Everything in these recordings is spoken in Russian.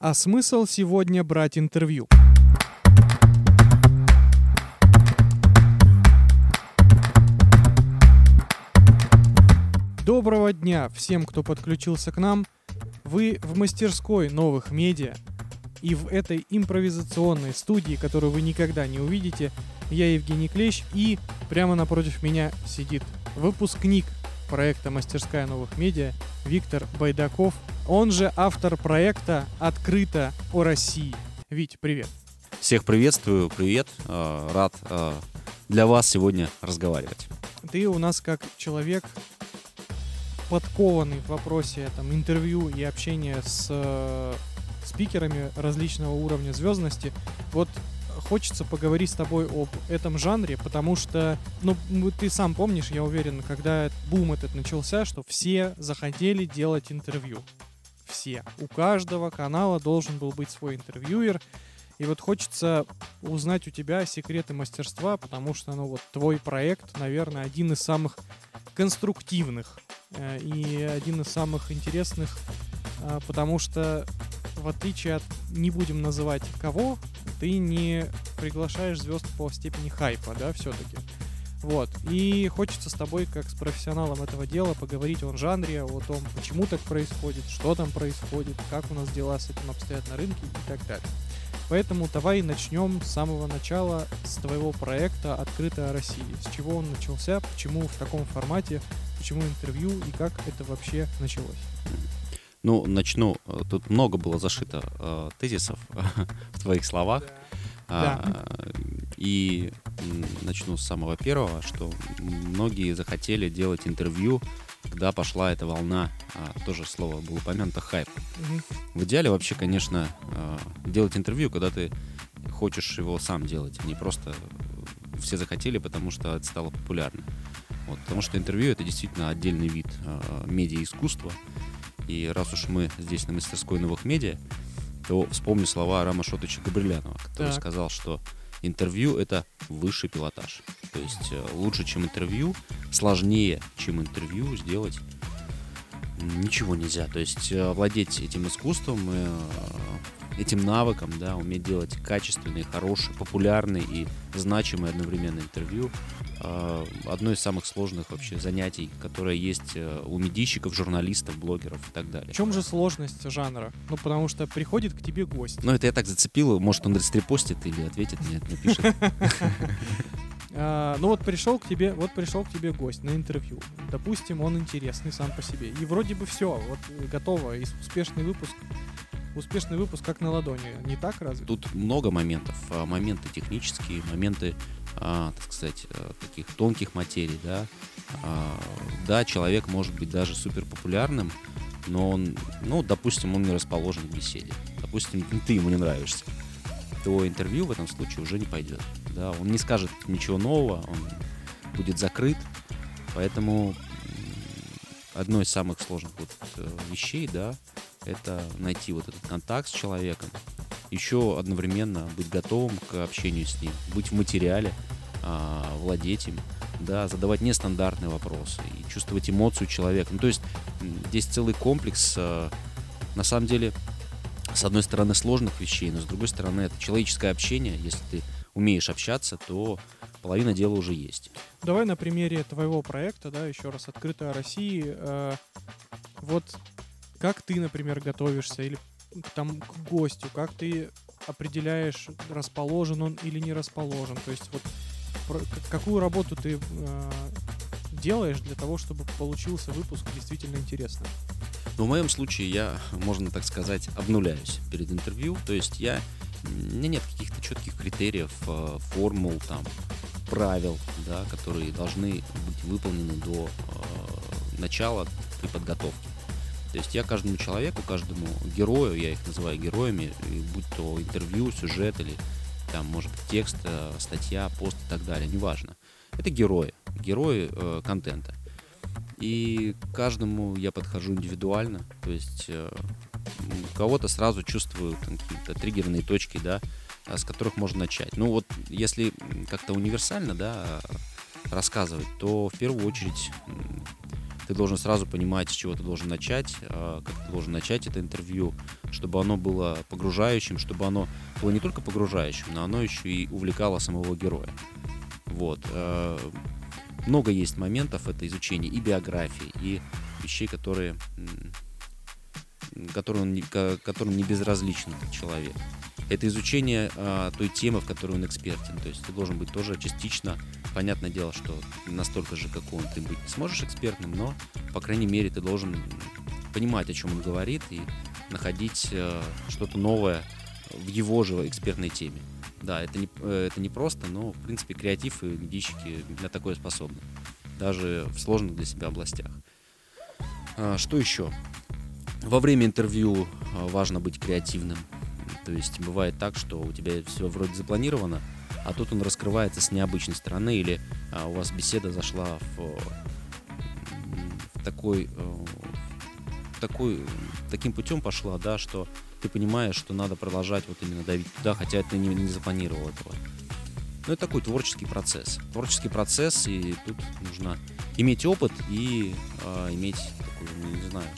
А смысл сегодня брать интервью? Доброго дня всем, кто подключился к нам. Вы в мастерской новых медиа. И в этой импровизационной студии, которую вы никогда не увидите, я Евгений Клещ, и прямо напротив меня сидит выпускник проекта «Мастерская новых медиа» Виктор Байдаков, он же автор проекта «Открыто о России». Вить, привет. Всех приветствую, привет, э, рад э, для вас сегодня разговаривать. Ты у нас как человек подкованный в вопросе там, интервью и общения с э, спикерами различного уровня звездности. Вот хочется поговорить с тобой об этом жанре, потому что, ну, ты сам помнишь, я уверен, когда бум этот начался, что все захотели делать интервью. Все. У каждого канала должен был быть свой интервьюер. И вот хочется узнать у тебя секреты мастерства, потому что, ну, вот твой проект, наверное, один из самых конструктивных э, и один из самых интересных, э, потому что в отличие от, не будем называть кого, ты не приглашаешь звезд по степени хайпа, да, все-таки. Вот. И хочется с тобой, как с профессионалом этого дела, поговорить о жанре, о том, почему так происходит, что там происходит, как у нас дела с этим обстоят на рынке и так далее. Поэтому давай начнем с самого начала, с твоего проекта «Открытая Россия». С чего он начался, почему в таком формате, почему интервью и как это вообще началось? Ну, начну. Тут много было зашито э, тезисов в твоих словах. Да. А, И начну с самого первого, что многие захотели делать интервью, когда пошла эта волна, а, тоже слово было упомянуто, хайп. Угу. В идеале вообще, конечно, а, делать интервью, когда ты хочешь его сам делать, а не просто все захотели, потому что это стало популярно. Вот, потому что интервью это действительно отдельный вид э, медиа-искусства. И раз уж мы здесь на мастерской новых медиа, то вспомню слова Рама Шотыча Габрилянова, который так. сказал, что интервью — это высший пилотаж. То есть э, лучше, чем интервью, сложнее, чем интервью сделать ничего нельзя. То есть э, владеть этим искусством, э, этим навыком, да, уметь делать качественные, хорошие, популярные и значимые одновременно интервью, а, одно из самых сложных вообще занятий, которое есть э, у медийщиков, журналистов, блогеров и так далее. В чем же сложность жанра? Ну, потому что приходит к тебе гость. Ну, это я так зацепил, может, он растрепостит или ответит, нет, напишет. А, ну вот пришел к тебе, вот пришел к тебе гость на интервью. Допустим, он интересный сам по себе. И вроде бы все, вот готово, успешный выпуск успешный выпуск как на ладони. Не так разве? Тут много моментов. А, моменты технические, моменты а, так сказать, э, таких тонких материй, да, а, да, человек может быть даже супер популярным, но он, ну, допустим, он не расположен к беседе, допустим, ты ему не нравишься, то интервью в этом случае уже не пойдет, да, он не скажет ничего нового, он будет закрыт, поэтому одно из самых сложных вот э, вещей, да, это найти вот этот контакт с человеком, еще одновременно быть готовым к общению с ним, быть в материале, а, владеть им, да, задавать нестандартные вопросы и чувствовать эмоцию человека. Ну, то есть здесь целый комплекс, а, на самом деле, с одной стороны, сложных вещей, но с другой стороны, это человеческое общение. Если ты умеешь общаться, то половина дела уже есть. Давай на примере твоего проекта, да, еще раз «Открытая России». Э, вот как ты, например, готовишься или там к гостю, как ты определяешь, расположен он или не расположен. То есть вот про, какую работу ты э, делаешь для того, чтобы получился выпуск действительно интересный? Ну, в моем случае я, можно так сказать, обнуляюсь перед интервью. То есть я, у меня нет каких-то четких критериев, э, формул, там, правил, да, которые должны быть выполнены до э, начала при подготовке. То есть я каждому человеку, каждому герою, я их называю героями, будь то интервью, сюжет или там, может быть, текст, э, статья, пост и так далее, неважно. Это герои, герои э, контента. И каждому я подхожу индивидуально, то есть э, кого-то сразу чувствую какие-то триггерные точки, да, а, с которых можно начать. Ну вот, если как-то универсально, да, рассказывать, то в первую очередь ты должен сразу понимать, с чего ты должен начать, как ты должен начать это интервью, чтобы оно было погружающим, чтобы оно было не только погружающим, но оно еще и увлекало самого героя. Вот. Много есть моментов это изучение и биографии, и вещей, которые, которые он, которым не безразличен человек это изучение а, той темы, в которой он экспертен. То есть ты должен быть тоже частично, понятное дело, что настолько же, как он, ты быть не сможешь экспертным, но, по крайней мере, ты должен понимать, о чем он говорит, и находить а, что-то новое в его же экспертной теме. Да, это не, э, это не просто, но, в принципе, креатив и медийщики на такое способны. Даже в сложных для себя областях. А, что еще? Во время интервью а, важно быть креативным. То есть бывает так, что у тебя все вроде запланировано, а тут он раскрывается с необычной стороны, или а, у вас беседа зашла в, в такой, э, в такой, таким путем пошла, да, что ты понимаешь, что надо продолжать вот именно давить туда, хотя ты не, не запланировал этого. Ну, это такой творческий процесс. Творческий процесс, и тут нужно иметь опыт и э, иметь такую, ну, не знаю,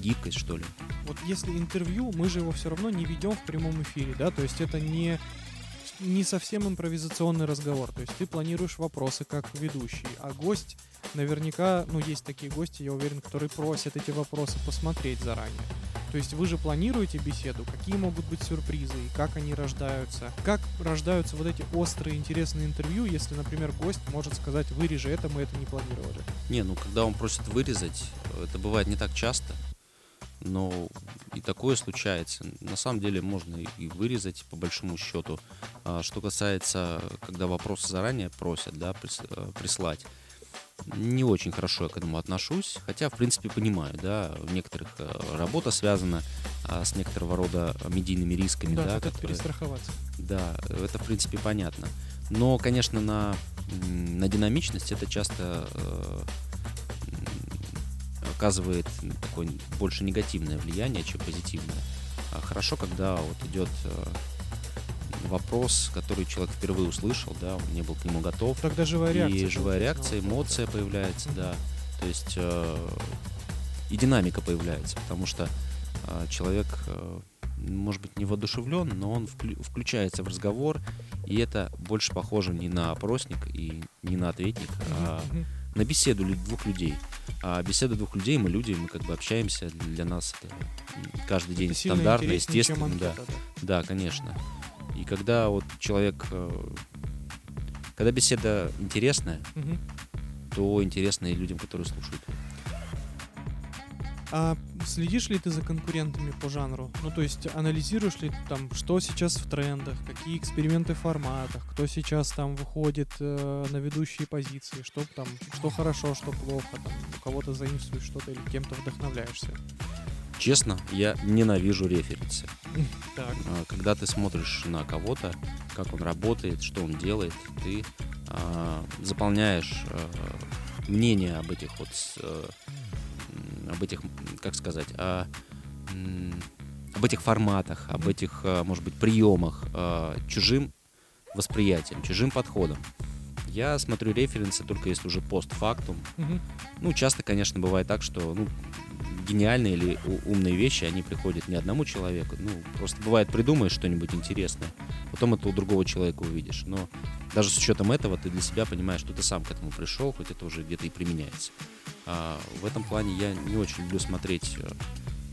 гибкость, что ли вот если интервью, мы же его все равно не ведем в прямом эфире, да, то есть это не не совсем импровизационный разговор. То есть ты планируешь вопросы как ведущий, а гость наверняка, ну есть такие гости, я уверен, которые просят эти вопросы посмотреть заранее. То есть вы же планируете беседу, какие могут быть сюрпризы и как они рождаются. Как рождаются вот эти острые интересные интервью, если, например, гость может сказать, вырежи это, мы это не планировали. Не, ну когда он просит вырезать, это бывает не так часто но и такое случается. На самом деле можно и вырезать по большому счету. А что касается, когда вопросы заранее просят, да, э, прислать, не очень хорошо я к этому отношусь, хотя, в принципе, понимаю, да, в некоторых э, работа связана а, с некоторого рода медийными рисками, да, да которые... перестраховаться. Да, это, в принципе, понятно. Но, конечно, на, на динамичность это часто э, оказывает такое больше негативное влияние, чем позитивное. А хорошо, когда вот идет э, вопрос, который человек впервые услышал, да, он не был к нему готов. Тогда живая реакция. И живая реакция, эмоция появляется, да. То есть э, и динамика появляется, потому что э, человек, может быть, не воодушевлен, но он вклю- включается в разговор, и это больше похоже не на опросник и не на ответник, а на беседу двух людей. А беседа двух людей, мы люди, мы как бы общаемся, для нас это каждый день это стандартно, естественно. Анкета, да. да, конечно. И когда вот человек, э, когда беседа интересная, угу. то интересно и людям, которые слушают. А следишь ли ты за конкурентами по жанру? Ну, то есть анализируешь ли там, что сейчас в трендах, какие эксперименты в форматах, кто сейчас там выходит э, на ведущие позиции, что там, что хорошо, что плохо, там, у кого-то заимствуешь что-то или кем-то вдохновляешься? Честно, я ненавижу референсы. Так. А, когда ты смотришь на кого-то, как он работает, что он делает, ты э, заполняешь э, мнение об этих вот э, об этих, как сказать, о, об этих форматах, об этих, э, может быть, приемах э, чужим восприятием, чужим подходом. Я смотрю референсы только если уже постфактум. Угу. Ну, часто, конечно, бывает так, что ну, гениальные или умные вещи, они приходят не одному человеку. Ну, просто бывает, придумаешь что-нибудь интересное, потом это у другого человека увидишь. Но даже с учетом этого ты для себя понимаешь, что ты сам к этому пришел, хоть это уже где-то и применяется. А, в этом плане я не очень люблю смотреть э,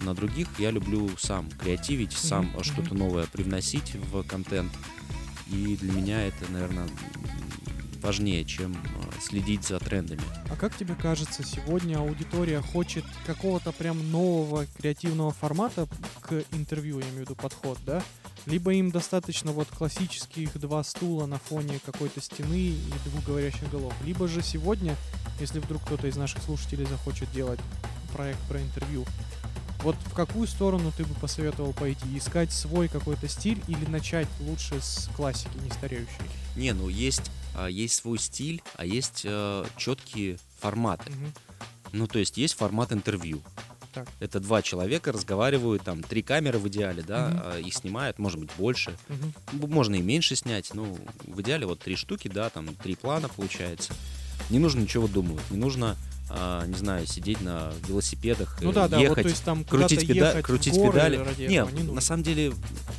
на других. Я люблю сам креативить, сам mm-hmm. что-то новое привносить в контент. И для меня это, наверное, важнее, чем э, следить за трендами. А как тебе кажется, сегодня аудитория хочет какого-то прям нового креативного формата к интервью, я имею в виду подход, да? Либо им достаточно вот классических два стула на фоне какой-то стены и двух говорящих голов. Либо же сегодня, если вдруг кто-то из наших слушателей захочет делать проект про интервью, вот в какую сторону ты бы посоветовал пойти? Искать свой какой-то стиль или начать лучше с классики не стареющей? Не, ну есть, а, есть свой стиль, а есть а, четкие форматы. Угу. Ну, то есть есть формат интервью. Так. Это два человека разговаривают, там три камеры в идеале, да, угу. их снимают, может быть больше, угу. можно и меньше снять, ну в идеале вот три штуки, да, там три плана получается. Не нужно ничего выдумывать, не нужно а, не знаю, сидеть на велосипедах, ну, да, да, ехать, вот, то есть там крутить, педа- ехать крутить горы педали. ради Не, не на самом деле,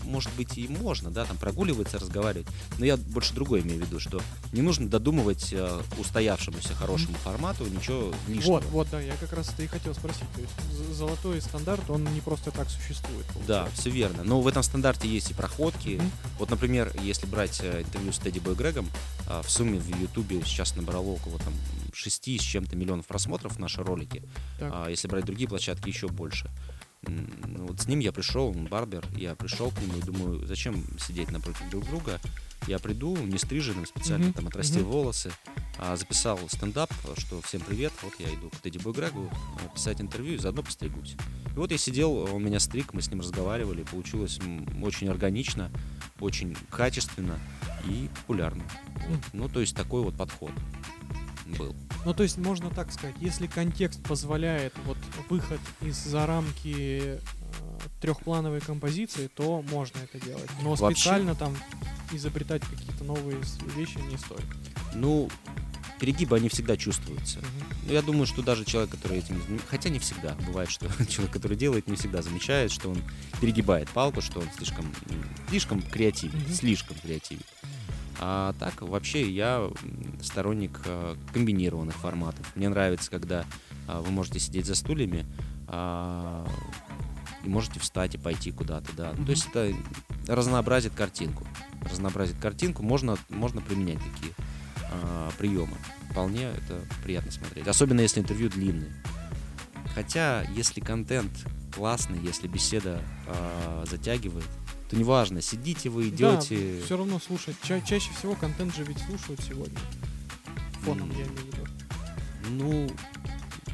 может быть, и можно, да, там прогуливаться, разговаривать. Но я больше другое имею в виду, что не нужно додумывать э, устоявшемуся хорошему формату ничего лишнего. Вот, вот, да, я как раз это и хотел спросить. То есть золотой стандарт, он не просто так существует. Да, получается. все верно. Но в этом стандарте есть и проходки. Мгм. Вот, например, если брать э, интервью с Тедди Бой Грегом, а, в сумме в Ютубе сейчас набрало около там 6 с чем-то миллионов просмотров наши ролики. Так. А если брать другие площадки, еще больше. Ну Вот с ним я пришел, он барбер, я пришел к нему и думаю, зачем сидеть напротив друг друга. Я приду, не стриженным, специально Мгм, там отрастил мгм. волосы, а, записал стендап, что всем привет, вот я иду к Тедди Бой Грегу а, писать интервью и заодно постригусь. И вот я сидел, он меня стриг, мы с ним разговаривали, получилось очень органично, очень качественно и популярно. Вот. Мгм. Ну, то есть такой вот подход был. Ну, то есть можно так сказать, если контекст позволяет вот выход из-за рамки трехплановой композиции, то можно это делать. Но Вообще- специально там изобретать какие-то новые вещи не стоит. Ну, перегибы, они всегда чувствуются. Ну, я думаю, что даже человек, который этим... Хотя не всегда. Бывает, что человек, который делает, не всегда замечает, что он перегибает палку, что он слишком, слишком креативен, Мгм. слишком креативен. А так, вообще, я сторонник э, комбинированных форматов. Мне нравится, когда а, вы можете сидеть за стульями а, и можете встать и пойти куда-то, да. Мгм. то есть это разнообразит картинку. Разнообразит картинку. Можно, можно применять такие а, приемы. Вполне это приятно смотреть. Особенно если интервью длинные. Хотя, если контент классный, если беседа а, затягивает, то неважно, сидите вы, идете. все равно слушать. Ча- чаще всего контент же ведь слушают сегодня. Фоном, М. я имею в виду. Ну,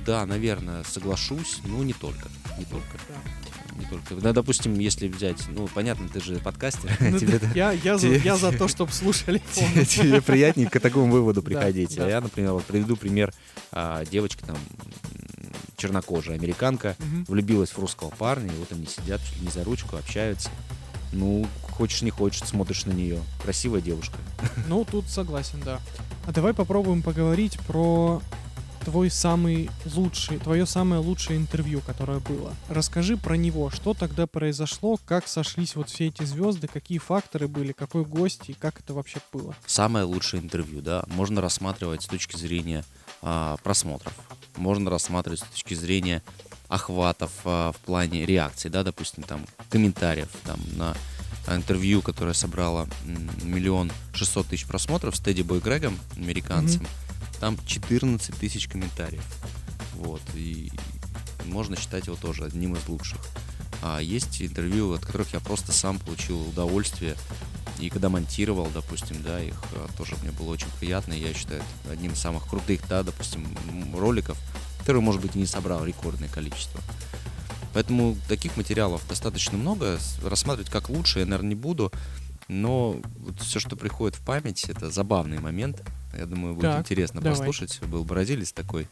да, наверное, соглашусь, но не только. Не только. Да. Не только. Да, допустим, если взять, ну, понятно, ты же подкастер, Ну, тебе да, я, я, за, тебе- я за то, чтобы слушали фоном. тебе приятнее к такому выводу Да, приходить. да. А я, например, вот приведу пример. а, Девочка там чернокожая американка Мгм. влюбилась в русского парня, и вот они сидят чуть ли не за ручку, общаются. Ну, хочешь не хочешь, смотришь на нее. Красивая девушка. Ну, тут согласен, да. А давай попробуем поговорить про твой самый лучший, твое самое лучшее интервью, которое было. Расскажи про него, что тогда произошло, как сошлись вот все эти звезды, какие факторы были, какой гость и как это вообще было. Самое лучшее интервью, да, можно рассматривать с точки зрения а, просмотров. Можно рассматривать с точки зрения охватов а, в плане реакции, да, допустим, там, комментариев, там, на интервью, которое собрало миллион шестьсот тысяч просмотров с Тедди Бой Грегом, американцем, там 14 тысяч комментариев. Вот, и можно считать его тоже одним из лучших. А есть интервью, от которых я просто сам получил удовольствие. И когда монтировал, допустим, да, их а, тоже мне было очень приятно. и Я считаю, это одним из самых крутых, да, допустим, роликов, которые, может быть, и не собрал рекордное количество. Поэтому таких материалов достаточно много. Рассматривать как лучше я, наверное, не буду. Но вот все, что приходит в память, это забавный момент. Я думаю, будет Так, интересно давай. послушать. Был бразилец такой,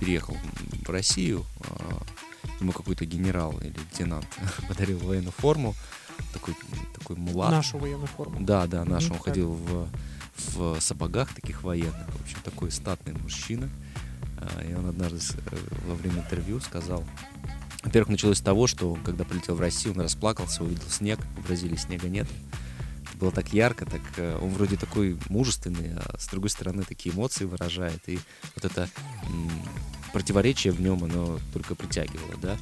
переехал в Россию, а, ему какой-то генерал или лейтенант подарил военную форму, такой, такой мулат. Нашу военную форму. Да, да, наш. Мгм, Он так. ходил в, в сапогах таких военных. В общем, такой статный мужчина. А, И он однажды э, во время интервью сказал... Во-первых, началось с того, что он, когда прилетел в Россию, он расплакался, увидел снег. В Бразилии снега нет. Это было так ярко, так э, он вроде такой мужественный, а с другой стороны такие эмоции выражает. И вот это противоречие в нем, оно только притягивало, да.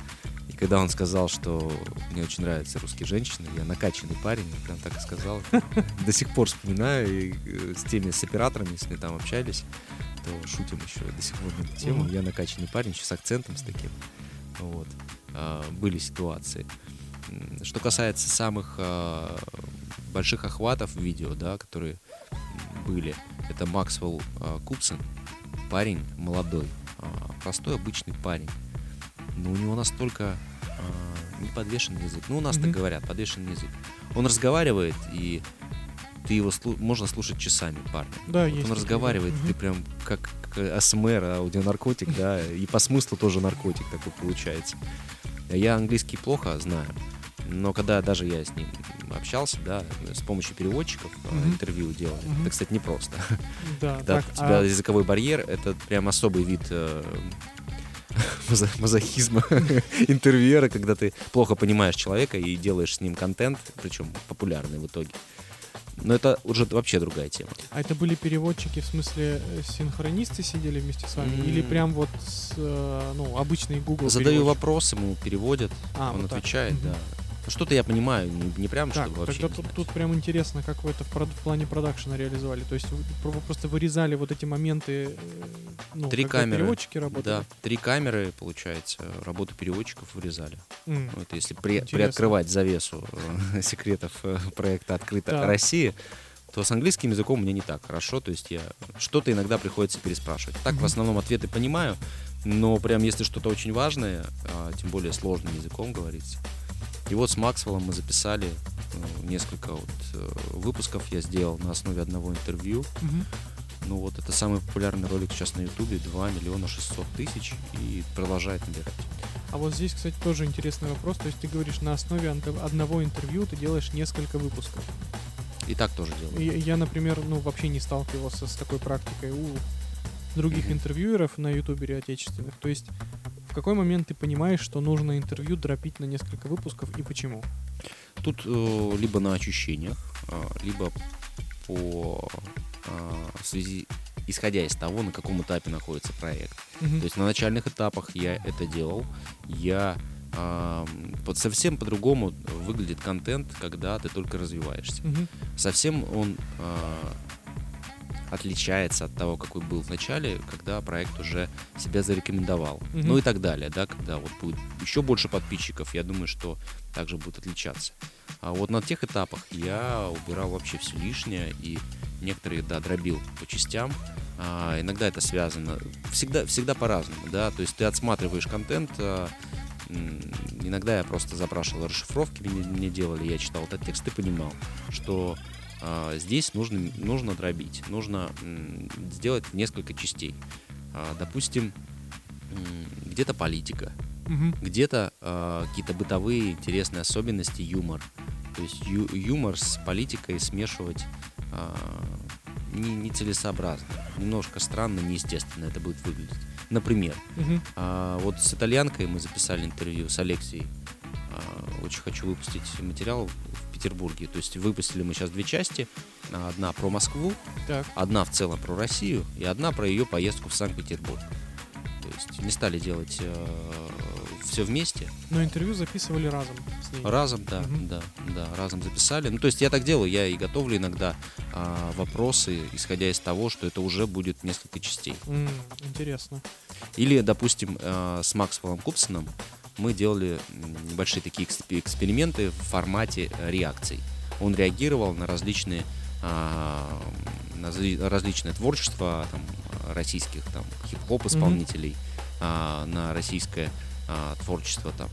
И когда он сказал, что мне очень нравятся русские женщины, я накачанный парень, я прям так и сказал. До сих пор вспоминаю и э, с теми, с операторами, если мы там общались, то шутим еще до сих пор на эту тему. Я накачанный парень, еще с акцентом с таким. Вот. А, Были ситуации. Что касается самых а, больших охватов видео, да, которые были, это Максвелл а, Купсон, парень молодой, простой обычный парень. Но у него настолько а, не подвешенный язык. Ну, у нас так Мгм. говорят, подвешенный язык. Он разговаривает, и ты его слу- можно слушать часами, парня. Да, Вот есть он разговаривает, да. ты прям как к- АСМР, аудионаркотик, да, и по смыслу тоже наркотик такой получается. Я английский плохо знаю, Но когда даже я с ним общался, да, с помощью переводчиков Мгм. интервью делали, Мгм. это, кстати, непросто. Да, Когда так, у тебя а- языковой барьер, это прям особый вид э, мазохизма интервьюера, когда ты плохо понимаешь человека и делаешь с ним контент, причем популярный в итоге. Но это уже вообще другая тема. А это были переводчики, в смысле, э, синхронисты сидели вместе с вами? Или М. прям вот с, э, ну, обычный Google Задаю вопрос, ему переводят, А, он вот так. отвечает, Мгм. да. Ну, Что-то я понимаю, не, не прям, Так, чтобы вообще тогда тут, тут прям интересно, как вы это в, в плане продакшена реализовали. То есть вы, про- вы просто вырезали вот эти моменты, э, ну, Три камеры. переводчики работали? Да, три камеры, получается, работу переводчиков вырезали. Ну, это если при- Интересно. приоткрывать завесу э, секретов э, проекта «Открыто Так. Россия», то с английским языком меня не так хорошо. То есть я что-то иногда приходится переспрашивать. Так в Мгм. основном ответы понимаю, но прям если что-то очень важное, а, тем более сложным языком говорится. И вот с Максвеллом мы записали э, несколько вот, э, выпусков я сделал на основе одного интервью. мгм. Ну вот это самый популярный ролик сейчас на Ютубе, 2 миллиона 600 тысяч и продолжает набирать. А вот здесь, кстати, тоже интересный вопрос. То есть ты говоришь, на основе одного интервью ты делаешь несколько выпусков. И так тоже делаю. И Я, например, ну, вообще не сталкивался с такой практикой у других Мгм. интервьюеров на ютубере отечественных. То есть какой момент ты понимаешь, что нужно интервью дропить на несколько выпусков и почему? Тут э, либо на ощущениях, э, либо по э, связи, исходя из того, на каком этапе находится проект. Мгм. То есть на начальных этапах я это делал, я ам, под совсем по-другому выглядит контент, когда ты только развиваешься. Мгм. Совсем он а, отличается от того, какой был в начале, когда проект уже себя зарекомендовал. Мгм. Ну и так далее, да, когда вот будет еще больше подписчиков, я думаю, что также будет отличаться. А вот на тех этапах я убирал вообще все лишнее и некоторые, да, дробил по частям. А, иногда это связано, всегда, всегда по-разному, да, то есть ты отсматриваешь контент, а, иногда я просто запрашивал расшифровки, мне, мне делали, я читал этот текст и понимал, что здесь нужно, нужно дробить, нужно сделать несколько частей. А, допустим, где-то политика, Мгм. где-то а, какие-то бытовые интересные особенности, юмор. То есть ю- юмор с политикой смешивать а, не, нецелесообразно. Немножко странно, неестественно это будет выглядеть. Например, а, вот с итальянкой мы записали интервью с Алексией. А, очень хочу выпустить материал в Петербурге. То есть выпустили мы сейчас две части. А, Одна про Москву, Так. одна в целом про Россию и одна про ее поездку в Санкт-Петербург. То есть не стали делать все вместе. Но интервью записывали разом с ней. Разом, да, Мгм. да, да, разом записали. Ну, то есть я так делаю, я и готовлю иногда а, вопросы, исходя из того, что это уже будет несколько частей. М, Интересно. Или, допустим, э, с Максвеллом Купсоном мы делали небольшие такие эксп- эксперименты в формате э, реакций. Он реагировал на различные а, на разли- различное творчество там, российских там, хип-хоп исполнителей, а, на российское а, творчество там,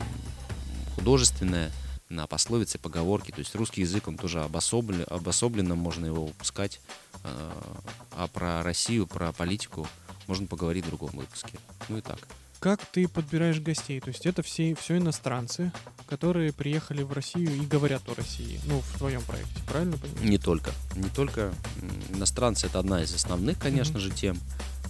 художественное, на пословицы, поговорки. То есть русский язык, он тоже обособлен, обособленно, можно его выпускать. А про Россию, про политику можно поговорить в другом выпуске. Ну и так. Как ты подбираешь гостей? То есть это все, все иностранцы, которые приехали в Россию и говорят о России. Ну, в твоем проекте, правильно понимаю? Не только. Не только. Иностранцы это одна из основных, конечно же, тем.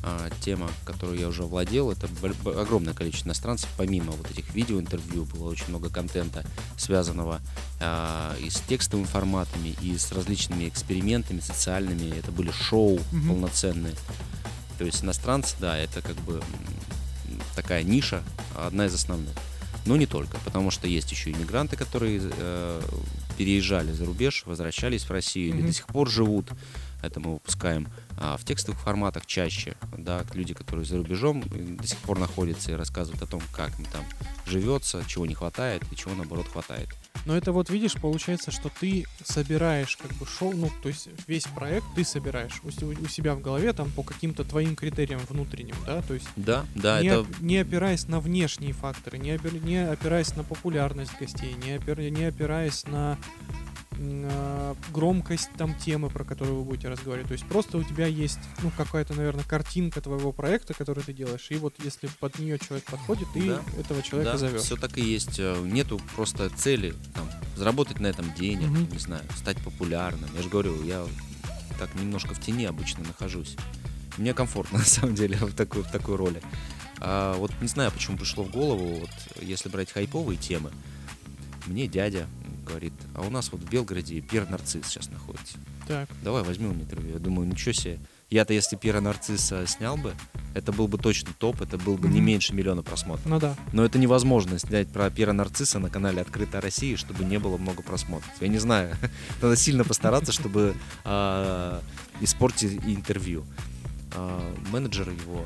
А, тема, которую я уже владел, это огромное количество иностранцев. Помимо вот этих видеоинтервью было очень много контента, связанного а, и с текстовыми форматами, и с различными экспериментами социальными. Это были шоу Мгм. полноценные. То есть иностранцы, да, это как бы такая ниша, одна из основных. Но не только, потому что есть еще иммигранты, которые э, переезжали за рубеж, возвращались в Россию или Мгм. до сих пор живут. Это мы выпускаем а, в текстовых форматах чаще. Да, люди, которые за рубежом до сих пор находятся и рассказывают о том, как им там живется, чего не хватает и чего наоборот хватает. Но это вот видишь, получается, что ты собираешь как бы шоу, ну, то есть весь проект ты собираешь у, у себя в голове там по каким-то твоим критериям внутренним, да, то есть Да, да, не, это не опираясь на внешние факторы, не, опир- не опираясь на популярность гостей, не, опир- не опираясь на громкость там темы, про которую вы будете разговаривать. То есть просто у тебя есть, ну, какая-то, наверное, картинка твоего проекта, который ты делаешь, и вот если под нее человек подходит, ты Да. этого человека да, зовешь. все так и есть. Э, Нету просто цели там, заработать на этом денег, Мгм. не знаю, стать популярным. Я же говорю, я так немножко в тени обычно нахожусь. Мне комфортно, на самом деле, в такой, в такой роли. А вот не знаю, почему пришло в голову, вот если брать хайповые темы, мне дядя говорит, а у нас вот в Белгороде Пьер Нарцисс сейчас находится. Так. Давай возьмем интервью. Я думаю, ничего себе. Я-то если Пьера Нарцисса снял бы, это был бы точно топ, это был бы не меньше миллиона просмотров. Ну да. Но это невозможно снять про Пьера Нарцисса на канале «Открытая Россия», чтобы не было много просмотров. Я не знаю. Надо сильно постараться, чтобы а, испортить интервью. А, менеджеры его,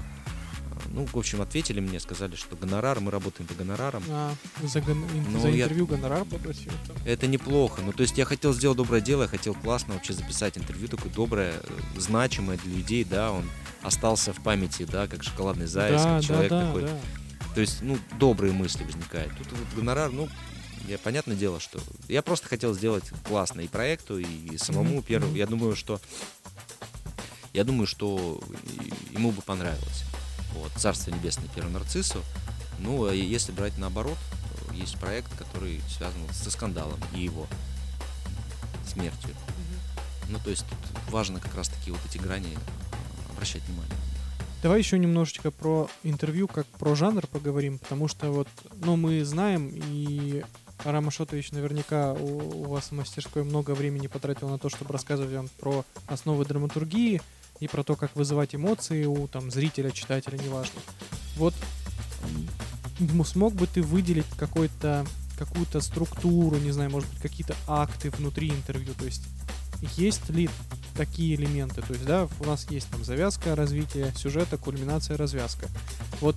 ну, в общем, ответили мне, сказали, что гонорар, мы работаем по гонорарам. А, за, гон- Ну, за я- интервью гонорар попросил. там. Это неплохо. Ну, то есть я хотел сделать доброе дело, я хотел классно вообще записать интервью, такое доброе, э, значимое для людей, да, он остался в памяти, да, как шоколадный заяц, да, как человек да, да, такой. да. То есть, ну, добрые мысли возникают. Тут вот гонорар, ну, я, понятное дело, что я просто хотел сделать классно и проекту, и самому Мгм, первому. Я думаю, что я думаю, что ему бы понравилось. Вот, Царство Небесное первому нарциссу. Ну, а если брать наоборот, то есть проект, который связан со скандалом и его смертью. Ну, то есть тут важно как раз-таки вот эти грани э, обращать внимание. Давай еще немножечко про интервью, как про жанр поговорим, потому что вот, ну, мы знаем, и Арам Ашотович наверняка у, у вас в мастерской много времени потратил на то, чтобы рассказывать вам про основы драматургии и про то, как вызывать эмоции у там зрителя, читателя, неважно. Вот смог бы ты выделить какой-то какую-то структуру, не знаю, может быть, какие-то акты внутри интервью, то есть есть ли такие элементы. То есть, да, у нас есть там завязка, развитие сюжета, кульминация, развязка. Вот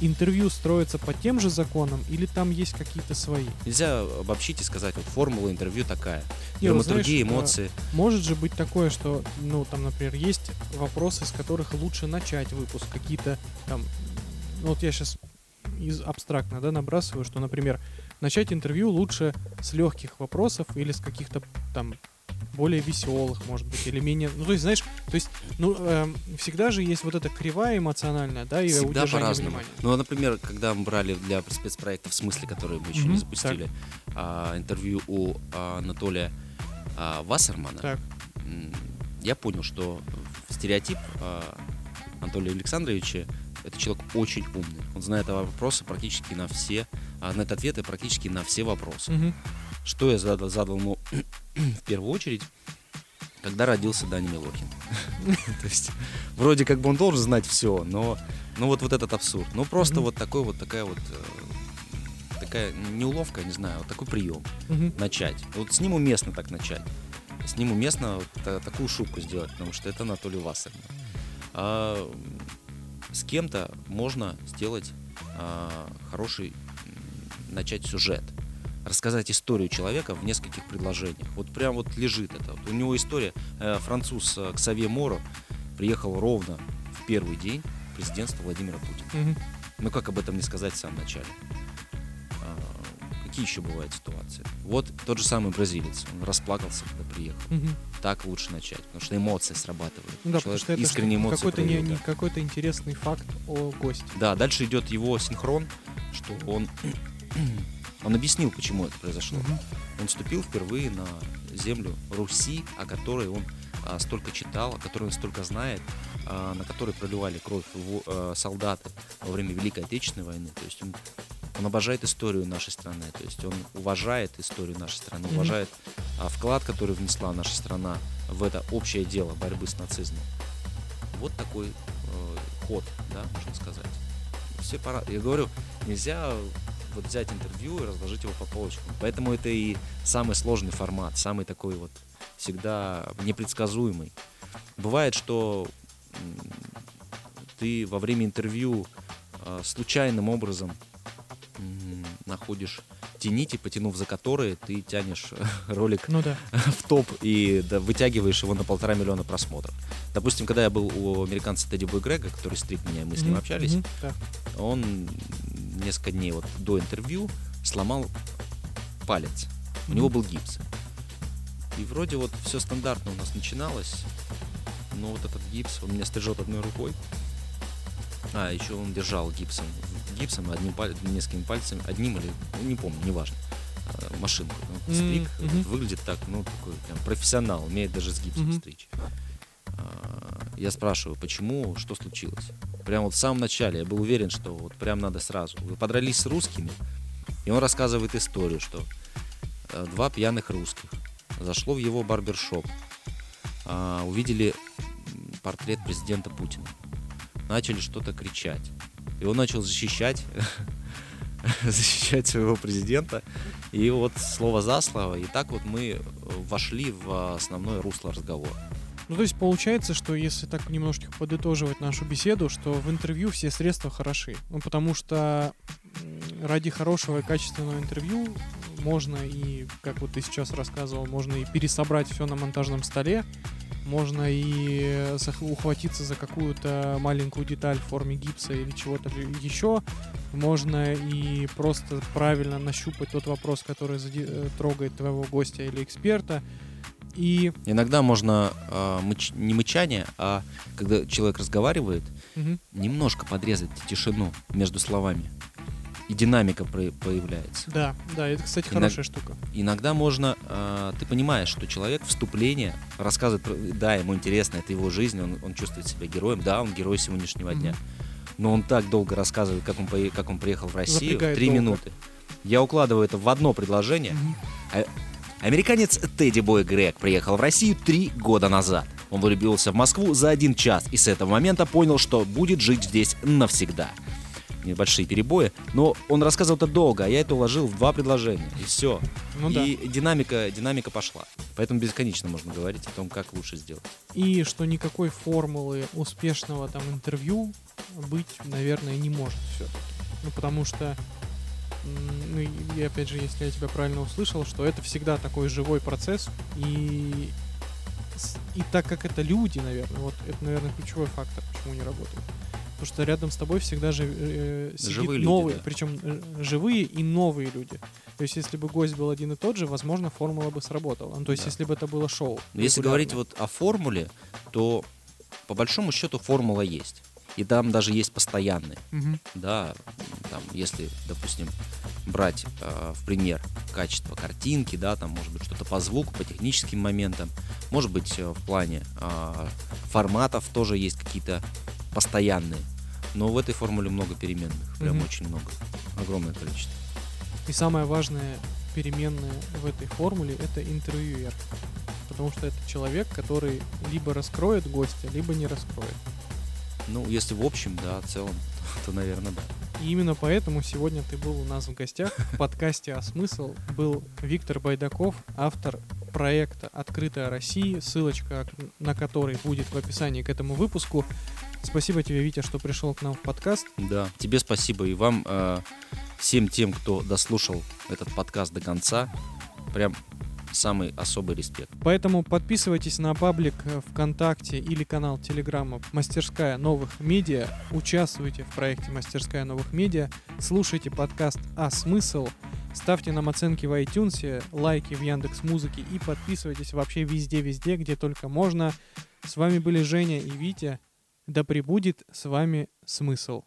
интервью строится по тем же законам или там есть какие-то свои? Нельзя обобщить и сказать, вот формула интервью такая. Не, вот Драматургия, знаешь, эмоции. Может же быть такое, что, ну, там, например, есть вопросы, с которых лучше начать выпуск, какие-то там, ну, вот я сейчас из абстрактно, да, набрасываю, что, например, начать интервью лучше с легких вопросов или с каких-то там более веселых, может быть, или менее, ну, то есть, знаешь, то есть, ну, эм, всегда же есть вот эта кривая эмоциональная, да, и Всегда по-разному. Ну, например, когда мы брали для спецпроекта в смысле, который мы еще Мгм, не запустили, а, интервью у а, Анатолия а, Вассермана, Так, я понял, что стереотип а, Анатолия Александровича это человек очень умный. Он знает вопросы практически на все, а, знает ответы практически на все вопросы. мгм, Что я задал, задал ему в первую очередь, когда родился Даня Милохин. То есть, вроде как бы он должен знать все, но ну вот, вот этот абсурд. Ну просто вот такой вот, такая вот, э, такая не уловка, не знаю, вот такой прием. Начать. Вот с ним уместно так начать. С ним уместно вот та- такую шутку сделать, потому что это Анатолий Вассерман. А, с кем-то можно сделать а, хороший, начать сюжет рассказать историю человека в нескольких предложениях. Вот прям вот лежит это. Вот у него история. э, француз э, Ксавье Моро приехал ровно в первый день президентства Владимира Путина. Мгм. Ну как об этом не сказать в самом начале? А, какие еще бывают ситуации? Вот тот же самый бразилец. Он расплакался, когда приехал. Мгм. Так лучше начать, потому что эмоции срабатывают. Ну да, Человек что это искренние эмоции какой-то, проявил, не- да. какой-то интересный факт о госте. Да, дальше идет его синхрон, что он, он объяснил, почему это произошло. Мгм. Он вступил впервые на землю Руси, о которой он а, столько читал, о которой он столько знает, а, на которой проливали кровь его, а, солдаты во время Великой Отечественной войны. То есть он, он обожает историю нашей страны, то есть он уважает историю нашей страны, Мгм. уважает а, вклад, который внесла наша страна в это общее дело борьбы с нацизмом. Вот такой э, ход, да, можно сказать. Все пора. Я говорю, нельзя вот взять интервью и разложить его по полочкам. Поэтому это и самый сложный формат, самый такой вот всегда непредсказуемый. Бывает, что ты во время интервью э, случайным образом находишь те нити, потянув за которые ты тянешь ролик Ну да. в топ и да, вытягиваешь его на полтора миллиона просмотров. Допустим, когда я был у американца Тедди Бой Грега, который стриг меня, и мы с ним Мгм. общались. Да. он несколько дней вот до интервью сломал палец. У него был гипс. И вроде вот все стандартно у нас начиналось, но вот этот гипс, он меня стрижет одной рукой. А, еще он держал гипсом, гипсом одним паль- несколькими пальцами, одним или, ну, не помню, неважно. А, машинку. Ну, стриг мгм. выглядит так, ну, такой прям профессионал, умеет даже с гипсом Мгм. стричь. А, Я спрашиваю, почему, что случилось? Прям вот в самом начале я был уверен, что вот прям надо сразу. Вы подрались с русскими, и он рассказывает историю, что э, два пьяных русских зашло в его барбершоп, а, увидели портрет президента Путина, начали что-то кричать. И он начал защищать, защищать своего президента. И вот слово за слово. И так вот мы вошли в основное русло разговора. Ну, то есть получается, что если так немножечко подытоживать нашу беседу, что в интервью все средства хороши. Ну, потому что ради хорошего и качественного интервью можно и, как вот ты сейчас рассказывал, можно и пересобрать все на монтажном столе, можно и ухватиться за какую-то маленькую деталь в форме гипса или чего-то еще, можно и просто правильно нащупать тот вопрос, который э, трогает твоего гостя или эксперта, и Иногда можно а, мыч- не мычание, а когда человек разговаривает, мгм, немножко подрезать тишину между словами. И динамика про- появляется. да, да, это, кстати, Иног- хорошая штука. Иногда можно, а, ты понимаешь, что человек вступление рассказывает, про- да, ему интересно, это его жизнь, он, он чувствует себя героем, да, он герой сегодняшнего Мгм. дня. Но он так долго рассказывает, как он, пое- как он приехал в Россию, три минуты. Я укладываю это в одно предложение. Мгм. Американец Тедди Бой Грег приехал в Россию три года назад. Он влюбился в Москву за один час и с этого момента понял, что будет жить здесь навсегда. Небольшие перебои, но он рассказывал это долго, а я это уложил в два предложения, и все. Ну да. и динамика, динамика пошла. Поэтому бесконечно можно говорить о том, как лучше сделать. И что никакой формулы успешного там интервью быть, наверное, не может все-таки. Ну, потому что, ну, и опять же, если я тебя правильно услышал, что это всегда такой живой процесс, и, и так как это люди, наверное, вот это, наверное, ключевой фактор, почему не работает. Потому что рядом с тобой всегда же э, сидит Живые люди, новые, да. причем э, живые и новые люди. То есть, если бы гость был один и тот же, возможно, формула бы сработала. Ну, то есть, Да. если бы это было шоу. Но если говорить вот о формуле, то по большому счету формула есть. И там даже есть постоянные. Мгм. да, там, если, допустим, брать э, в пример качество картинки, да, там, может быть, что-то по звуку, по техническим моментам, может быть, э, в плане э, форматов тоже есть какие-то постоянные, но в этой формуле много переменных, прям Мгм. очень много, огромное количество. И самая важная переменная в этой формуле это интервьюер. Потому что это человек, который либо раскроет гостя, либо не раскроет. Ну, если в общем, да, в целом, то, наверное, да. И именно поэтому сегодня ты был у нас в гостях в подкасте «А смысл» был Виктор Байдаков, автор проекта «Открытая Россия», ссылочка на который будет в описании к этому выпуску. Спасибо тебе, Витя, что пришел к нам в подкаст. Да, тебе спасибо и вам, э, всем тем, кто дослушал этот подкаст до конца, прям самый особый респект. Поэтому подписывайтесь на паблик э, ВКонтакте или канал Телеграма «Мастерская новых медиа». Участвуйте в проекте «Мастерская новых медиа». Слушайте подкаст «А смысл?». Ставьте нам оценки в iTunes, лайки в Яндекс Музыке и подписывайтесь вообще везде-везде, где только можно. С вами были Женя и Витя. Да пребудет с вами смысл.